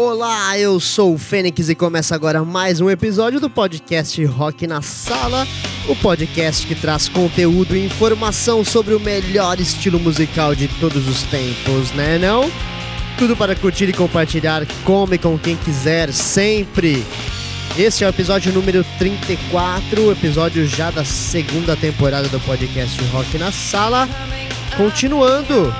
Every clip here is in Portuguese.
Olá, eu sou o Fênix e começa agora mais um episódio do podcast Rock na Sala, o podcast que traz conteúdo e informação sobre o melhor estilo musical de todos os tempos, né não? Tudo para curtir e compartilhar, come com quem quiser, sempre. Este é o episódio número 34, episódio já da segunda temporada do podcast Rock na Sala. Continuando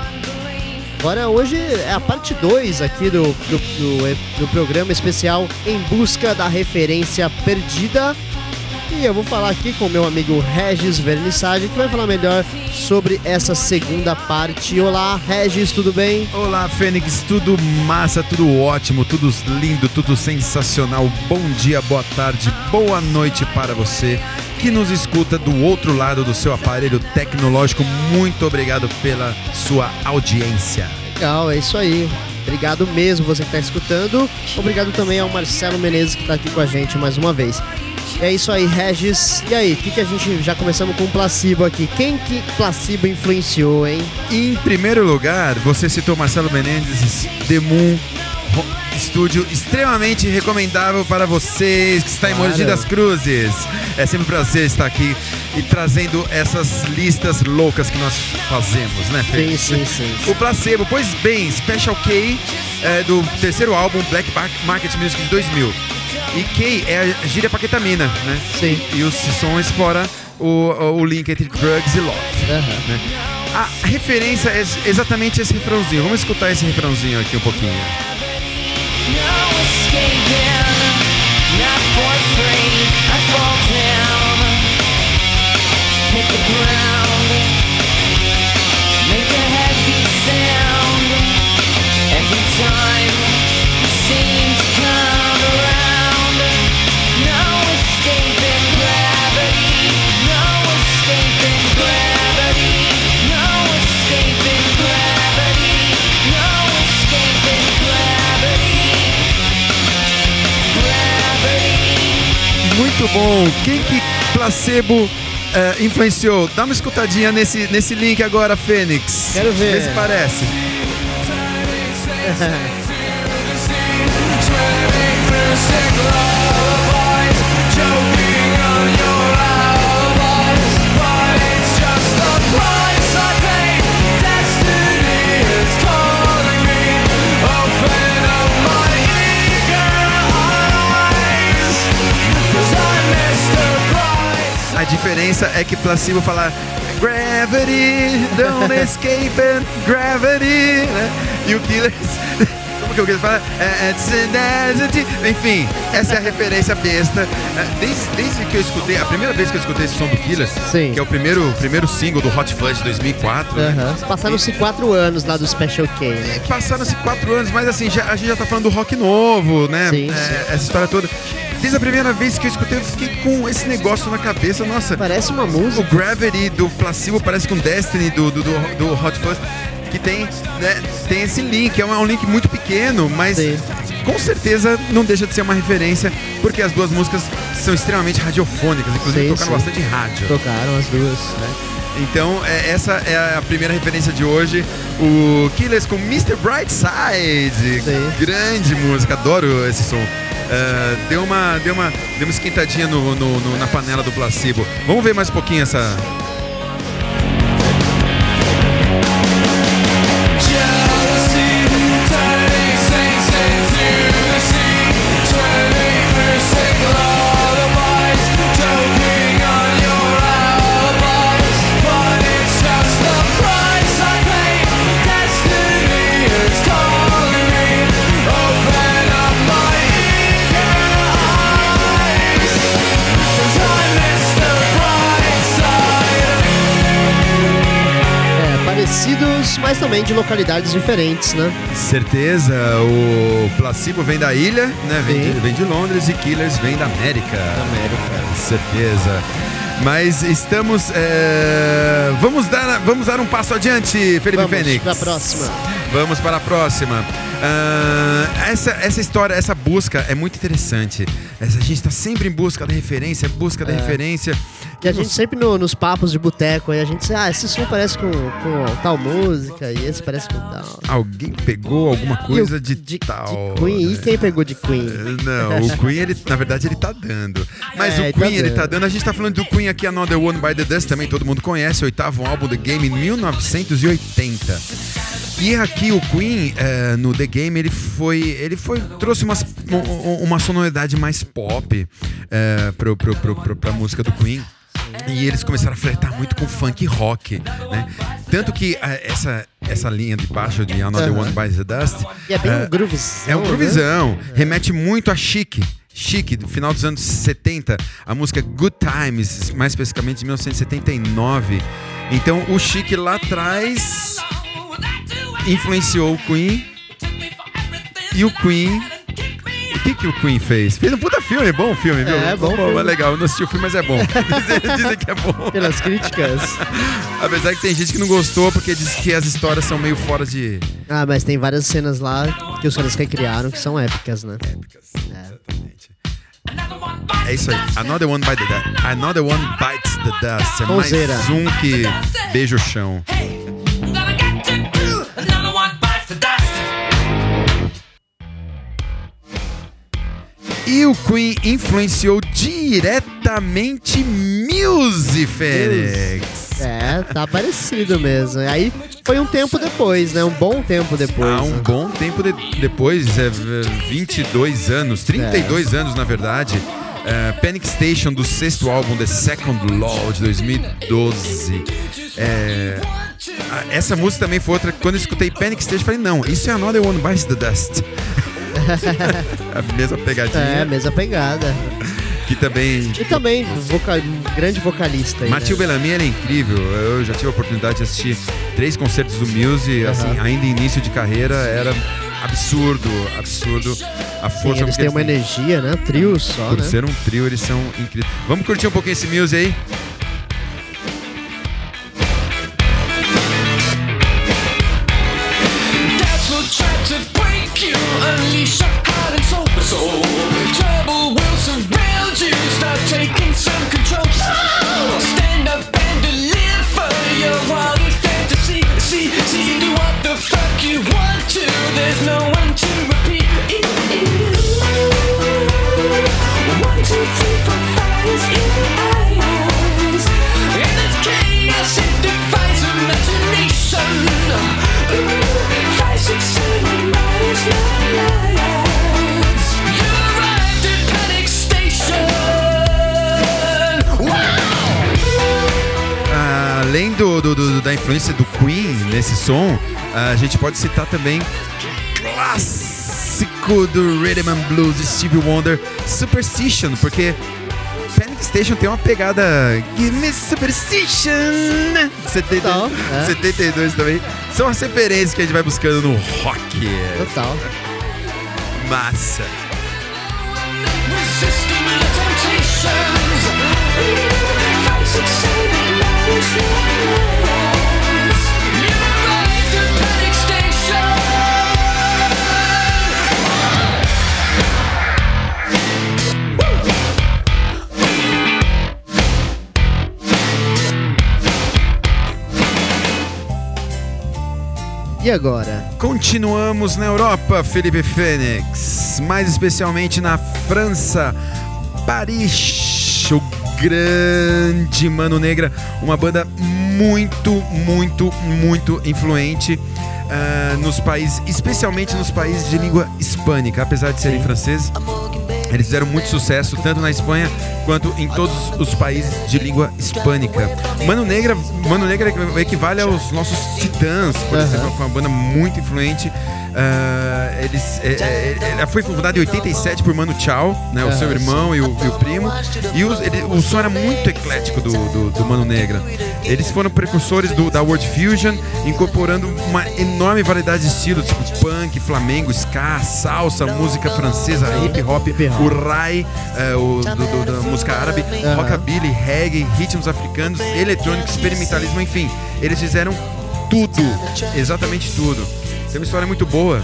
Agora hoje é a parte 2 aqui do, do, do, do, programa especial Em Busca da Referência Perdida. E eu vou falar aqui com meu amigo Regis Vernissage, que vai falar melhor sobre essa segunda parte. Olá, Regis, tudo bem? Olá, Fênix, tudo massa, tudo ótimo, tudo lindo, tudo sensacional. Bom dia, boa tarde, boa noite para você que nos escuta do outro lado do seu aparelho tecnológico. Muito obrigado pela sua audiência. Legal, é isso aí. Obrigado mesmo você que está escutando. Obrigado também ao Marcelo Menezes que está aqui com a gente mais uma vez. É isso aí, Regis. E aí, o que, que a gente já começamos com o placebo aqui? Quem que placebo influenciou, hein? Em primeiro lugar, você citou Marcelo Menezes, The Moon, estúdio extremamente recomendável para vocês que está em Mogi das Cruzes. É sempre um prazer estar aqui e trazendo essas listas loucas que nós fazemos, né, Fê? Sim, sim, sim. O Placebo, pois bem, Special K é, do terceiro álbum Black Market Music de 2000. E K é a gíria paquetamina, né? Sim. E o som explora o, o link entre drugs e love. Uhum. Né? A referência é exatamente esse refrãozinho. Vamos escutar esse refrãozinho aqui um pouquinho. Ground, Muito bom. Quem que placebo é, influenciou? Dá uma escutadinha nesse, nesse link agora, Fênix. Quero ver. Vê se parece. diferença é que Placebo fala Gravity, don't escape it, gravity, né? E o Killers como que o Killers fala? É, é, Enfim, essa é a referência besta. É, desde, desde que eu escutei, a primeira vez que eu escutei esse som do Killers, Sim. que é o primeiro, primeiro single do Hot Fuzz de 2004. Uhum. Né? Passaram-se quatro anos lá do Special K, né? Passaram-se quatro anos, mas assim, já, a gente já tá falando do rock novo, né? Sim, é, sim. Essa história toda. Desde a primeira vez que eu escutei, eu fiquei com esse negócio na cabeça. Nossa, Parece uma o música. Gravity do Placebo parece com Destiny do, do, do, do Hot Fuzz. Que tem, né, tem esse link, é um, é um link muito pequeno, mas Sim. com certeza não deixa de ser uma referência, porque as duas músicas são extremamente radiofônicas, inclusive Sim, tocaram sim. bastante rádio. Tocaram as duas. né? Então, é, essa é a primeira referência de hoje. O Killers com Mr. Brightside. Sim. Grande música, adoro esse som. Ah, deu, uma, deu, uma, deu uma esquentadinha no, no- no- na panela do placebo. Vamos ver mais um pouquinho essa. Também de localidades diferentes, né? Certeza, o placebo vem da ilha, né? Vem de, vem de Londres e Killers vem da América. América. Certeza. Mas estamos. é, Vamos, dar, vamos dar um passo adiante, Felipe Vamos Fênix. pra próxima. Vamos para a próxima. Ah, essa, essa história, essa busca é muito interessante. Essa, a gente está sempre em busca da referência, busca da referência. E a gente sempre no- nos papos de boteco aí, a gente diz, ah, esse som parece com, com tal música e esse parece com tal. Alguém pegou alguma coisa E de, de, tal. de Queen. E né? quem pegou de Queen? Não, o Queen, ele, na verdade, ele tá dando. Mas É, o ele Queen, tá ele tá dando. A gente tá falando do Queen aqui, Another One by the Dust, também todo mundo conhece, o oitavo álbum The Game em 1980. E aqui o Queen, eh, no The Game, ele foi. Ele foi. trouxe umas, um- um- uma sonoridade mais pop eh, pro, pro, pro, pro, pra música do Queen. E eles começaram a flertar muito com funk rock, né? Tanto que eh, essa, essa linha de baixo de Another. One by the Dust. E é bem eh, um groovizão. é um né? groovizão. Remete muito a Chic. Chic, do final dos anos 70. A música Good Times, mais especificamente de 1979. Então, o Chic lá atrás influenciou o Queen. E o Queen. O que, que o Queen fez? Fez um puta filme, é bom o filme, viu? É, bom Pô, filme. legal. Eu não assisti o filme, mas é bom. Dizem, dizem que é bom. Pelas críticas. Apesar que tem gente que não gostou porque diz que as histórias são meio fora de. Ah, mas tem várias cenas lá que os caras recriaram que são épicas, né? É isso aí. Another one by the dust. Another one bites the dust. É mais um que beija o chão. E o Queen influenciou diretamente Muse, Fênix. É, tá parecido mesmo. Aí foi um tempo depois, né? Um bom tempo depois. Há um né? bom tempo de- depois, é, 22 anos, 32 anos na verdade. é, Panic Station do sexto álbum The Second Law de 2012. É, essa música também foi outra. que Quando eu escutei Panic Station, eu falei: não, isso é Another One Bites the Dust. a mesma pegadinha. É, mesma pegada. Que também. E também, voca- um grande vocalista aí. Matheus né? Bellamy ele é incrível. Eu já tive a oportunidade de assistir três concertos do Muse, assim, ainda em início de carreira, era absurdo, absurdo a Sim, força eles que têm uma energia, né? Trio só, Por né? ser um trio, eles são incríveis. Vamos curtir um pouquinho esse Muse aí? Do, do- do- da influência do Queen nesse som, a gente pode citar também clássico do Rhythm and Blues de Stevie Wonder, Superstition, porque Panic Station tem uma pegada Give me Superstition 70, Total, é. 72 também. São as referências que a gente vai buscando no rock. Total. Massa. Resisting E agora? Continuamos na Europa, Felipe Fênix, mais especialmente na França, Paris, o grande Mano Negra, uma banda muito, muito, muito influente ah, nos países, especialmente nos países de língua hispânica, apesar de serem franceses. Eles fizeram muito sucesso tanto na Espanha quanto em todos os países de língua hispânica. Mano Negra, Mano Negra equivale aos nossos Titãs, por Aham. exemplo, foi uma banda muito influente. Ah, eles, é, é, ela foi fundada em 87 por Mano Chao, né, o Aham, seu irmão e o, e o primo. E os- ele- o som era muito eclético do, do, do Mano Negra. Eles foram precursores do- da World Fusion, incorporando uma enorme variedade de estilos, tipo punk, flamengo, ska, salsa, música francesa, hip hop, Hip hop. o rai, é, o, do- do- da música música árabe, Aham. rockabilly, reggae, ritmos africanos, eletrônico, experimentalismo, enfim. Eles fizeram tudo, exatamente tudo. Tem uma história muito boa.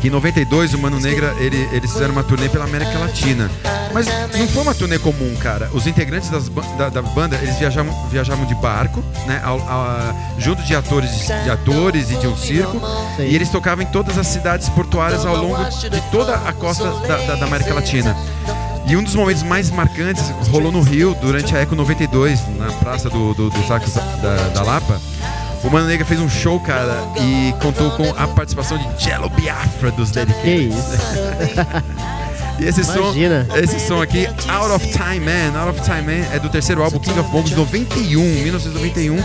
Que em 92 o Mano Negra ele- eles fizeram uma turnê pela América Latina. Mas não foi uma turnê comum, cara. Os integrantes das da, da banda eles viajavam, viajavam de barco, né? ao- ao- junto de atores, de atores e de um circo. Sim. E eles tocavam em todas as cidades portuárias ao longo de toda a costa da, da- da América Latina. E um dos momentos mais marcantes rolou no Rio durante a Eco 92, na praça do, do, dos Arcos da, da Lapa. O Mano Negra fez um show, cara, e contou com a participação de Jello Biafra dos Que Dedicated. isso? E esse Imagina. som, esse som aqui, Out of Time Man, Out of Time Man é do terceiro álbum King of Bombs 91, 1991.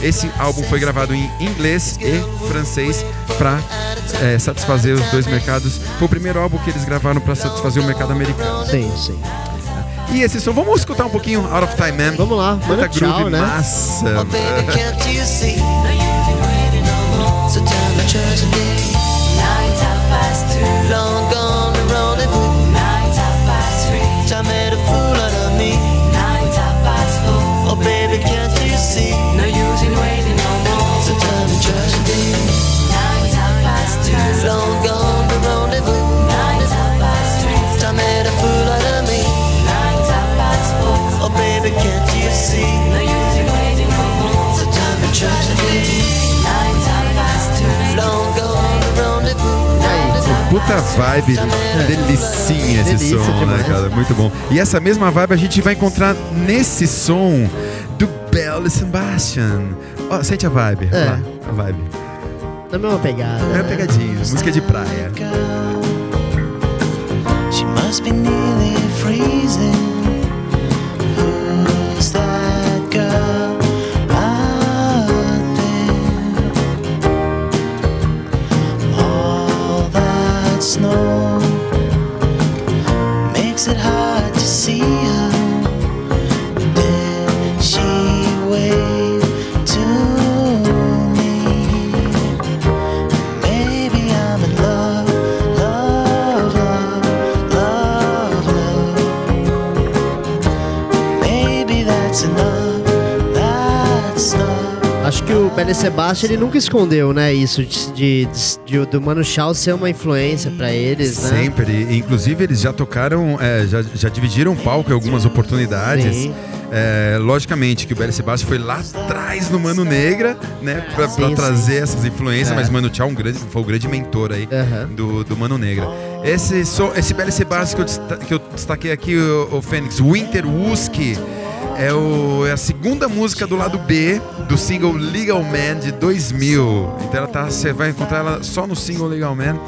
Esse álbum foi gravado em inglês e francês para satisfazer os dois mercados. Foi o primeiro álbum que eles gravaram para satisfazer o mercado americano. Sim, sim. E esse som, vamos escutar um pouquinho Out of Time Man. Vamos lá, Muita manda tchau, groove né? massa. Oh, baby, Puta vibe, delicinha esse Delícia som, né, demais. cara? Muito bom. E essa mesma vibe a gente vai encontrar nesse som do Belle Sebastian. Ó, sente a vibe, É. lá, a vibe. Na mesma pegada. É uma pegadinha, música de praia. She must be nearly freezing. It hard to see Belle Sebastian ele nunca escondeu, né? Isso de, de- de- do Mano Chao ser uma influência pra eles, né? Sempre. Inclusive, eles já tocaram, é, já, já dividiram palco em algumas oportunidades. Sim. É, logicamente que o Belle Sebastian foi lá atrás no Mano Negra, né? Pra, Sim, pra sim. trazer essas influências, É. mas Mano Tchau um grande, foi o grande mentor aí do, do Mano Negra. Esse, som, esse Belle Sebastian que eu, que eu destaquei aqui, o, o Fênix, Winter Wusky, é, o, é a segunda música do lado B do single Legal Man de 2000. Então ela tá, você vai encontrar ela só no single Legal Man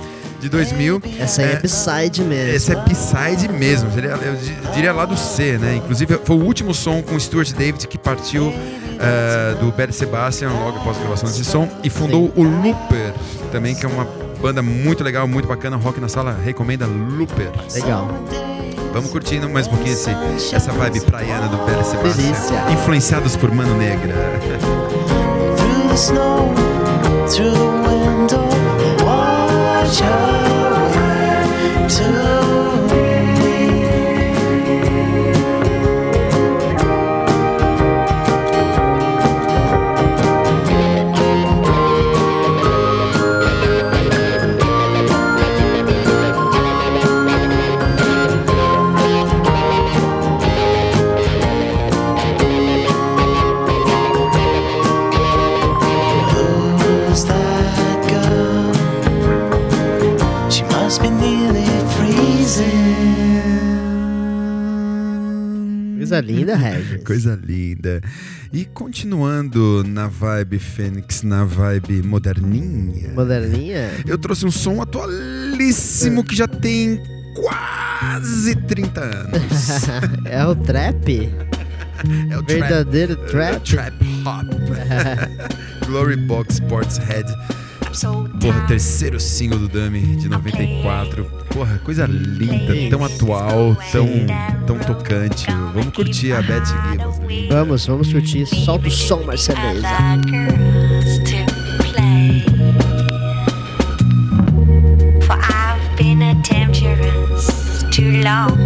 de 2000. Essa aí é, É, B-side mesmo. esse é B-side mesmo, eu di- diria lá do C, né? Inclusive foi o último som com o Stuart David que partiu eh, do Bad Sebastian logo após a gravação desse som e fundou o Looper, também que é uma banda muito legal, muito bacana, Rock na Sala recomenda Looper. Legal. Vamos curtindo mais um pouquinho esse, essa vibe praiana do Sebastian. Delícia. Influenciados por Mano Negra. Through the snow, through the window, watch her way to Regis. Coisa linda. E continuando na vibe Fênix, na vibe moderninha. Moderninha. Eu trouxe um som atualíssimo que já tem quase 30 anos. é o trap? É o Verdadeiro trap, trap? trap hop. Glory Box Sports Head. Porra, terceiro single do Dummy de 94. Porra, coisa linda, tão atual, tão, tão tocante. Vamos curtir a Beth Gibbons. Vamos, vamos curtir. Solta o som, Marceleza. For I've been a temptress too long.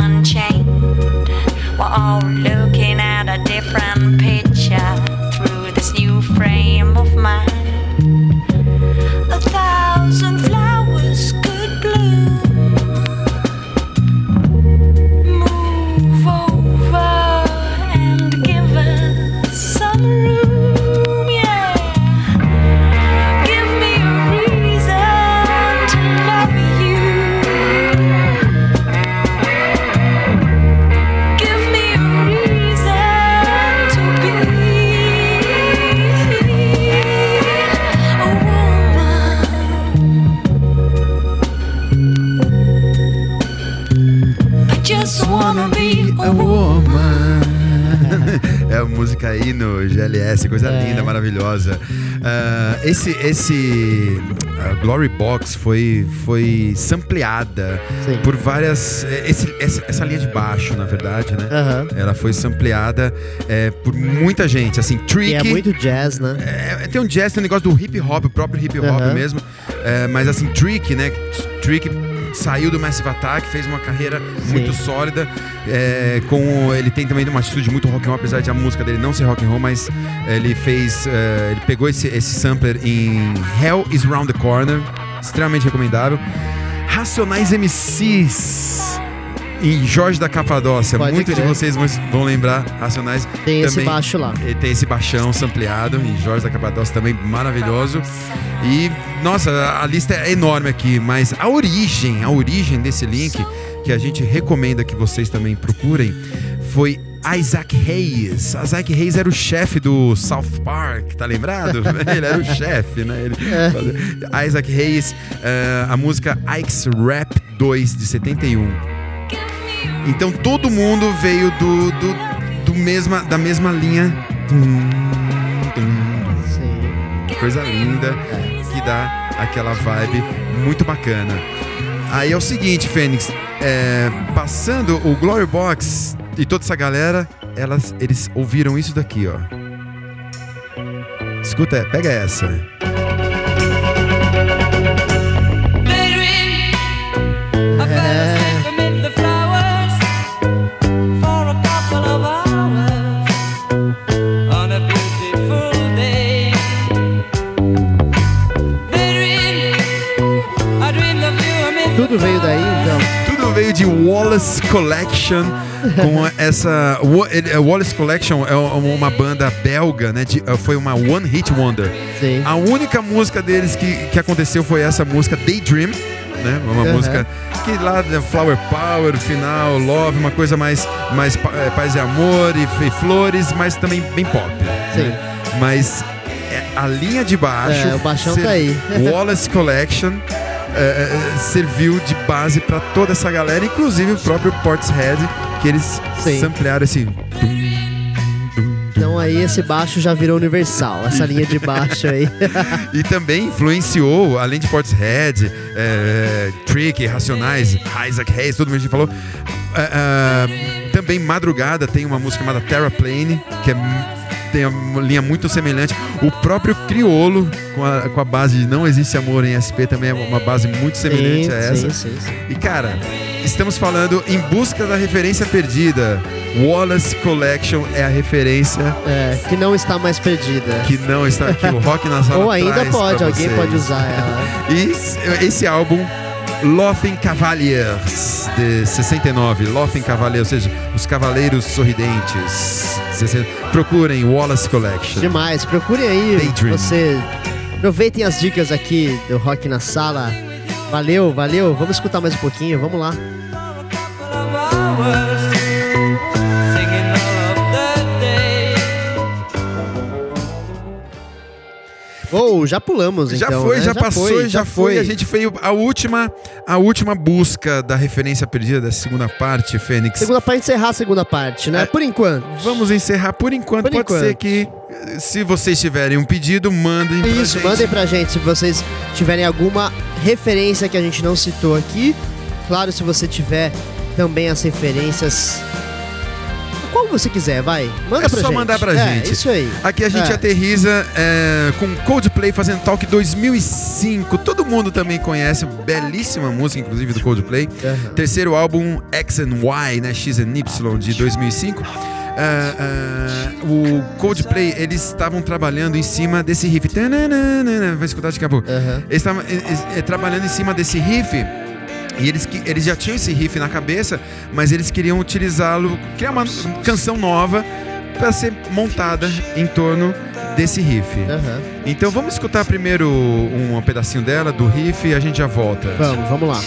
unchained. We're all loose. Maravilhosa. Ah, esse esse ah, Glory Box foi, foi sampleada Sim. por várias. esse- essa, essa linha de baixo, na verdade, né? Aham. Ela foi sampleada é, por muita gente, assim, Tricky. é muito jazz, né? É, tem um jazz, tem um negócio do hip hop, o próprio hip hop Aham. mesmo. É, mas assim, Trick, né? Trick saiu do Massive Attack, fez uma carreira muito sólida. é, com ele tem também uma atitude muito rock and roll, apesar de a música dele não ser rock and roll, mas ele fez, é, ele pegou esse, esse sampler em Hell is Round the Corner, extremamente recomendável. Racionais MCs em Jorge da Capadócia, Pode muitos de crer. vocês vão, vão lembrar Racionais. Tem esse também- baixo lá. ele tem esse baixão sampleado em Jorge da Capadócia também maravilhoso. E, nossa, a lista é enorme aqui, mas a origem, a origem desse link, que a gente recomenda que vocês também procurem, foi Isaac Hayes. Isaac Hayes era o chefe do South Park, tá lembrado? Ele era o chefe, né? Ele fazia- Isaac Hayes, eh, a música Ike's Rap 2 de 71. Então todo mundo veio do, do, do mesma, da mesma linha. Coisa linda que dá aquela vibe muito bacana. Aí é o seguinte, Fênix, é, passando o Glory Box e toda essa galera, elas, eles ouviram isso daqui, ó. Escuta, pega essa. De Wallace Collection com essa é, Wallace Collection é uma banda belga, né? de- foi uma one hit wonder. Sim. A única música deles que, que aconteceu foi essa música Daydream, né? Uma Aham. música que lá né, Flower Power, final, Love, uma coisa mais mais é, paz e amor e, e flores, mas também bem pop. Sim. né? Mas é, a linha de baixo, É, o baixão tá aí. Wallace Collection é, é, serviu de base pra toda essa galera, inclusive o próprio Portishead, que eles Sim. samplearam esse Então aí esse baixo já virou universal, essa linha de baixo aí. E também influenciou, além de Portishead, é, Trick, Racionais, Isaac Hayes, todo mundo que a gente falou. é, é, também Madrugada tem uma música chamada Terraplane, que é, tem uma linha muito semelhante. O próprio Criolo, com a, com a base de Não Existe Amor em SP, também é uma base muito semelhante sim, a essa. sim, sim, sim. E cara, estamos falando em busca da referência perdida. Wallace Collection é a referência É, que não está mais perdida. que não está aqui. O Rock na Sala Ou ainda pode, alguém pode usar ela. E esse álbum, Laughing Cavaliers, de 69. Laughing Cavaliers, ou seja, os Cavaleiros Sorridentes. 60. Procurem Wallace Collection. Demais, procurem aí. Daydream. Você aproveitem as dicas aqui do Rock na Sala. Valeu, valeu. Vamos escutar mais um pouquinho, vamos lá. Ou já pulamos Já então. foi, né? já, passou, foi, já foi. A gente fez a última, a última busca da referência perdida da segunda parte, Fênix. Segunda parte encerrar a segunda parte, né? É. Por enquanto. Vamos encerrar por enquanto. Por Pode enquanto. ser que, se vocês tiverem um pedido, mandem pra Isso, gente. mandem pra gente se vocês tiverem alguma referência que a gente não citou aqui. Claro, se você tiver também as referências. Qual você quiser, vai. Manda É pra só gente. mandar pra é, gente. Isso aí. Aqui a gente É. aterriza é, com Coldplay fazendo Talk 2005. Todo mundo também conhece, belíssima música, inclusive, do Coldplay. Terceiro álbum, X and Y, né? X and Y, de 2005. Ah, ah, o Coldplay, eles estavam trabalhando em cima desse riff. Vai escutar daqui a pouco. Aham. Eles estavam eh, eh, trabalhando em cima desse riff. E eles, que- eles já tinham esse riff na cabeça, mas eles queriam utilizá-lo, criar uma canção nova para ser montada em torno desse riff. Aham. Então vamos escutar primeiro um pedacinho dela, do riff, e a gente já volta. Vamos, vamos lá.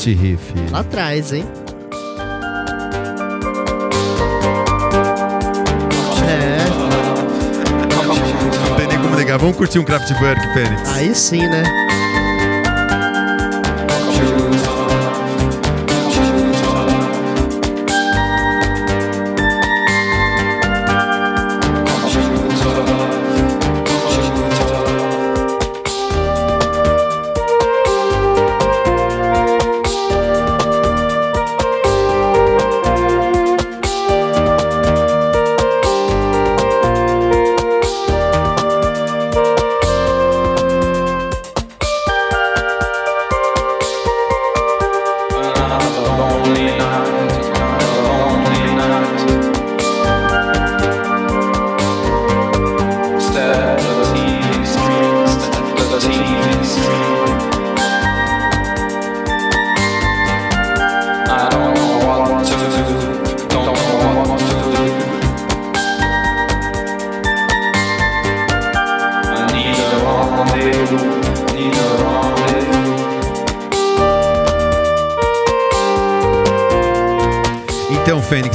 Deste riff? Lá atrás, hein? É, Não tem nem como negar. Vamos curtir um Kraftwerk, Fênix. aí sim, né?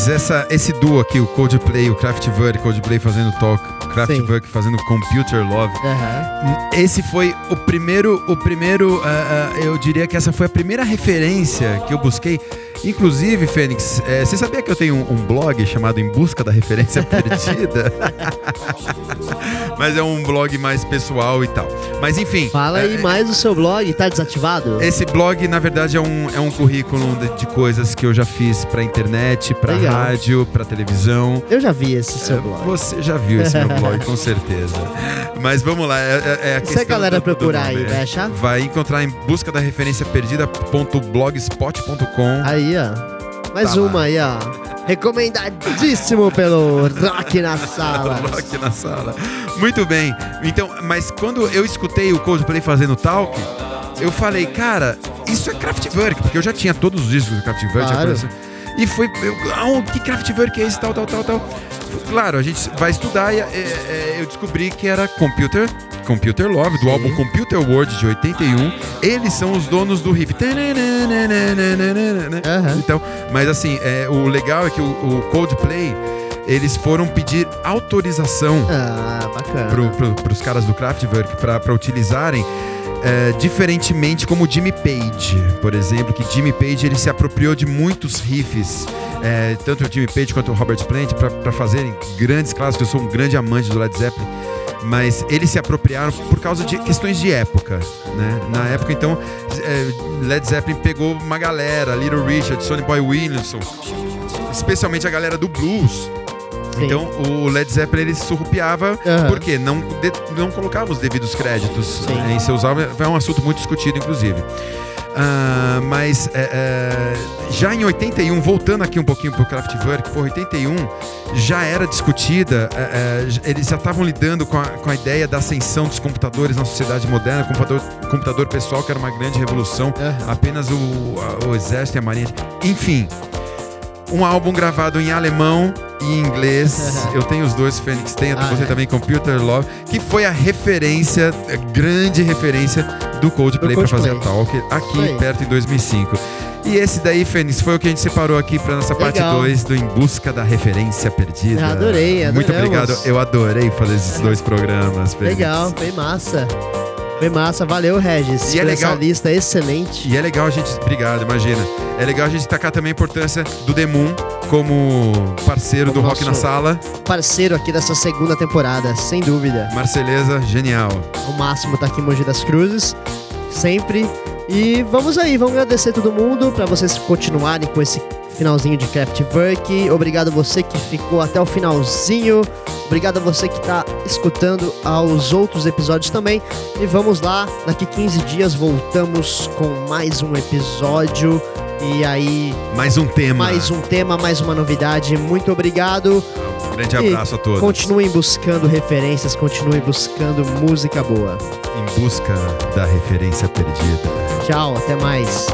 Essa, esse duo aqui, o Coldplay, o Kraftwerk, Coldplay fazendo talk, Kraftwerk fazendo Computer Love. Aham. Esse foi o primeiro, o primeiro, ah, ah, eu diria que essa foi a primeira referência que eu busquei. Inclusive, Fênix, eh, você sabia que eu tenho um, um blog chamado Em Busca da Referência Perdida? Mas é um blog mais pessoal e tal. Mas enfim. Fala aí eh, mais do seu blog, tá desativado? Esse blog, na verdade, é um, é um currículo de, de coisas que eu já fiz pra internet, pra Legal. rádio, pra televisão. Eu já vi esse seu blog. Você já viu esse meu blog, com certeza. Mas vamos lá, é, é- é a Se questão a galera do- do procurar nome, aí, é. vai achar? Vai encontrar em busca da referência perdida.blogspot.com. Aí, ó. Mais Tá uma lá. aí, ó. Recomendadíssimo pelo Rock na Sala. Rock na sala. Muito bem. Então, mas quando eu escutei o Coldplay fazendo talk, eu falei, cara, isso é Kraftwerk, porque eu já tinha todos os discos do Kraftwerk. Claro. E foi, eu, ah, que Kraftwerk é esse, tal, tal, tal, tal. Claro, a gente vai estudar e é, é, eu descobri que era Computer, Computer Love, do Sim. álbum Computer World de 81. Eles são os donos do riff. Aham. Então, mas assim, é, o legal é que o, o Coldplay, eles foram pedir autorização Ah, bacana. pro, pros caras do Kraftwerk para utilizarem é, diferentemente como Jimmy Page, por exemplo, que Jimmy Page ele se apropriou de muitos riffs, é, tanto o Jimmy Page quanto o Robert Plant, para fazerem grandes clássicos. Eu sou um grande amante do Led Zeppelin, mas eles se apropriaram por causa de questões de época, né? Na época, então, é, Led Zeppelin pegou uma galera, Little Richard, Sonny Boy Williamson, especialmente a galera do blues. Sim. Então, o Led Zeppelin ele surrupiava Aham. porque não, de- não colocava os devidos créditos né, em seus álbuns. É um assunto muito discutido, inclusive. Ah, mas é, já em 81, voltando aqui um pouquinho pro Kraftwerk, por 81 já era discutida, j- eles já estavam lidando com a, com a ideia da ascensão dos computadores na sociedade moderna, computador, computador pessoal, que era uma grande revolução, apenas o, a- o exército e a marinha. Enfim, um álbum gravado em alemão e inglês. Eu tenho os dois, Fênix tem, Ah, você é. também, Computer Love, que foi a referência, a grande referência do Coldplay para fazer a. Talk aqui perto em 2005. E esse daí, Fênix, foi o que a gente separou aqui para nossa parte Legal. 2 do Em Busca da Referência Perdida. Adorei, Muito obrigado. Eu adorei fazer esses dois programas, Fênix. Legal, foi massa. Foi massa, valeu, Regis. E é legal- essa lista excelente. E é legal a gente. Obrigado, imagina. É legal a gente destacar também a importância do Demun como parceiro Como do Rock na Sala. Parceiro aqui dessa segunda temporada, sem dúvida. Marceleza, genial. O máximo tá aqui em Mogi das Cruzes, sempre. E vamos aí, vamos agradecer todo mundo para vocês continuarem com esse finalzinho de Kraftwerk. Obrigado você que ficou até o finalzinho. Obrigado a você que tá escutando aos outros episódios também. E vamos lá, daqui 15 dias voltamos com mais um episódio. E aí, Mais um tema. mais um tema, mais uma novidade. Muito obrigado. Um grande E abraço a todos. Continuem buscando referências, continuem buscando música boa. Em busca da referência perdida. Tchau, até mais.